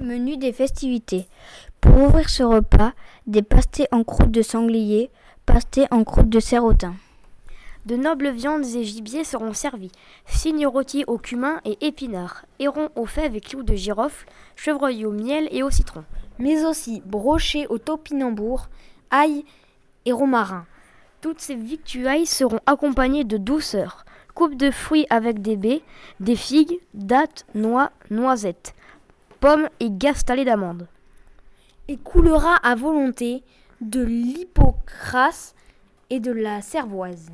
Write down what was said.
Menu des festivités. Pour ouvrir ce repas, des pastés en croûte de sanglier, pastés en croûte de serrotin. De nobles viandes et gibiers seront servis. Cygnes rôtis au cumin et épinards, hérons aux fèves et clous de girofle, chevreuils au miel et au citron. Mais aussi brochés au topinambour, ail et romarin. Toutes ces victuailles seront accompagnées de douceur. Coupe de fruits avec des baies, des figues, dattes, noix, noisettes, pommes et gastalées d'amandes. Et coulera à volonté de l'hypocrase et de la cervoise.